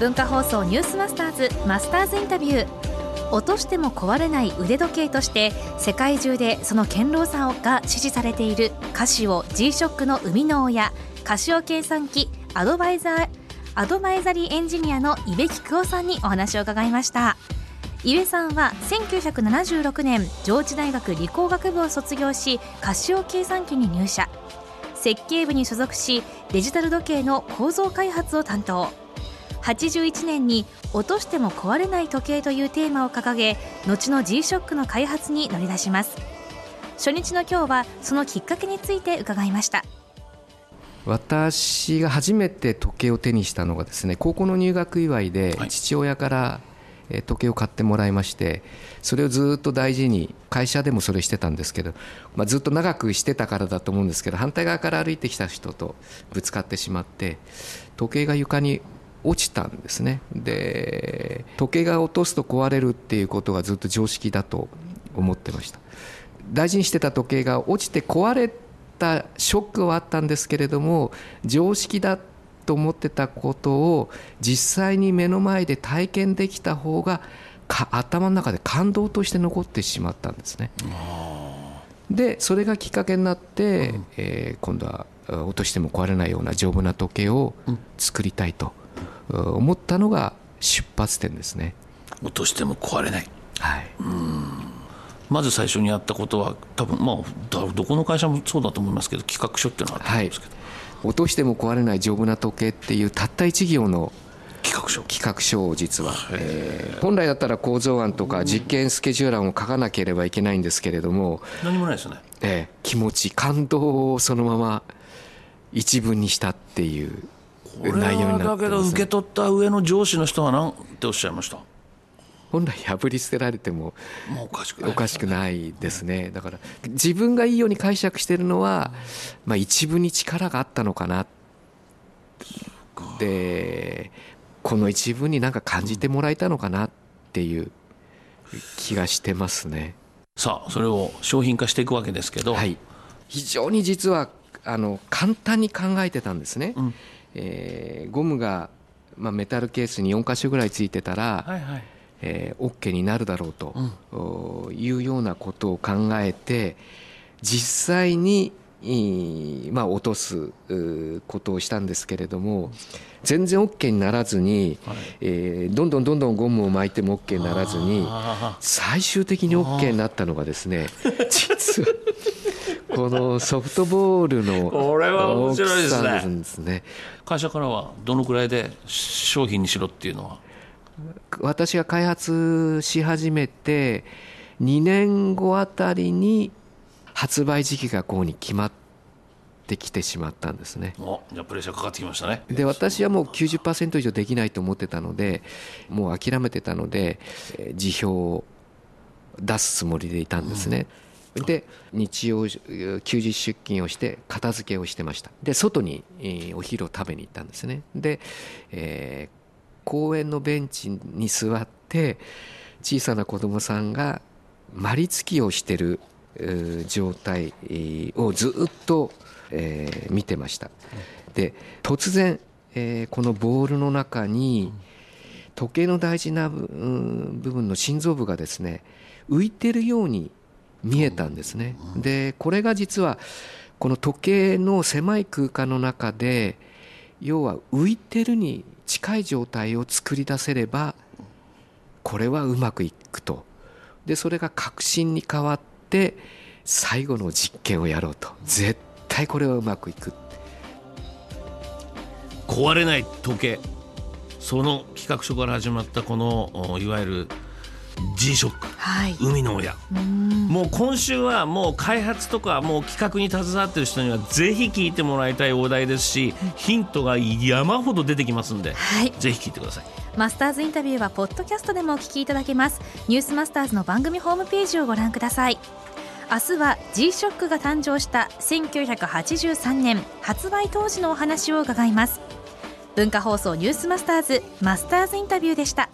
文化放送ニュースマスターズマスターズインタビュー。落としても壊れない腕時計として世界中でその堅牢さが支持されているカシオ G-SHOCK の生みの親カシオ計算機アドバイザーアドバイザリーエンジニアの伊部菊夫さんにお話を伺いました。伊部さんは1976年上智大学理工学部を卒業しカシオ計算機に入社。設計部に所属しデジタル時計の構造開発を担当。81年に落としても壊れない時計というテーマを掲げ後の G-SHOCK の開発に乗り出します。初日の今日はそのきっかけについて伺いました。私が初めて時計を手にしたのがですね高校の入学祝いで父親から時計を買ってもらいましてそれをずっと大事に会社でもそれしてたんですけど、まあ、ずっと長くしてたからだと思うんですけど反対側から歩いてきた人とぶつかってしまって時計が床に落ちたんですね。で時計が落とすと壊れるっていうことがずっと常識だと思ってました。大事にしてた時計が落ちて壊れたショックはあったんですけれども常識だと思ってたことを実際に目の前で体験できた方が頭の中で感動として残ってしまったんですね。でそれがきっかけになって、うん、えー、今度は落としても壊れないような丈夫な時計を作りたいと思ったのが出発点ですね。落としても壊れない。はい。まず最初にやったことは多分まあどこの会社もそうだと思いますけど企画書っていうのがあったんですけど、はい、落としても壊れない丈夫な時計っていうたった一行の企画書。企画書を実は、えー、本来だったら構造案とか実験スケジュール案を書かなければいけないんですけれども何もないですね、えー、気持ち感動をそのまま一文にしたっていう内容になってます、ね、だけど受け取った上の上司の人は何ておっしゃいました？本来破り捨てられてもおかしくない。おかしくないですね。だから自分がいいように解釈してるのは、まあ、一部に力があったのかな。でこの一部になんか感じてもらえたのかなっていう気がしてますね。さあそれを商品化していくわけですけど、はい、非常に実はあの簡単に考えてたんですね、うん、えー、ゴムが、まあ、メタルケースに4箇所ぐらいついてたら、はいはい。えー、OK になるだろうと、うん、いうようなことを考えて実際にまあ、落とすことをしたんですけれども全然 OK にならずに、はい、えー、どんどんどんどんゴムを巻いても OK にならずに最終的に OK になったのがですね 実はこのソフトボールのこれは面白いですね。会社からはどのくらいで商品にしろっていうのは？私が開発し始めて2年後あたりに発売時期がこうに決まってきてしまったんですね。じゃプレッシャーかかってきましたね。で私はもう90%以上できないと思ってたのでもう諦めてたので辞表を出すつもりでいたんですね、うん、で日曜休日出勤をして片付けをしてました。で外にお昼を食べに行ったんですね。で、えー、公園のベンチに座って小さな子供さんがまりつきをしてる状態をずっと、えー、見てました。で突然、えー、このボールの中に時計の大事な部分の心臓部がですね浮いてるように見えたんですね。でこれが実はこの時計の狭い空間の中で要は浮いてるに近い状態を作り出せればこれはうまくいくと。でそれが確信に変わって最後の実験をやろうと。絶対これはうまくいく。壊れない時計。その企画書から始まったこのいわゆる G ショック、海の親。もう今週はもう開発とかもう企画に携わってる人にはぜひ聞いてもらいたいお題ですし、ヒントが山ほど出てきますんで、はい、ぜひ聞いてください。マスターズインタビューはポッドキャストでもお聞きいただけます。ニュースマスターズの番組ホームページをご覧ください。明日は G ショックが誕生した1983年発売当時のお話を伺います。文化放送ニュースマスターズマスターズインタビューでした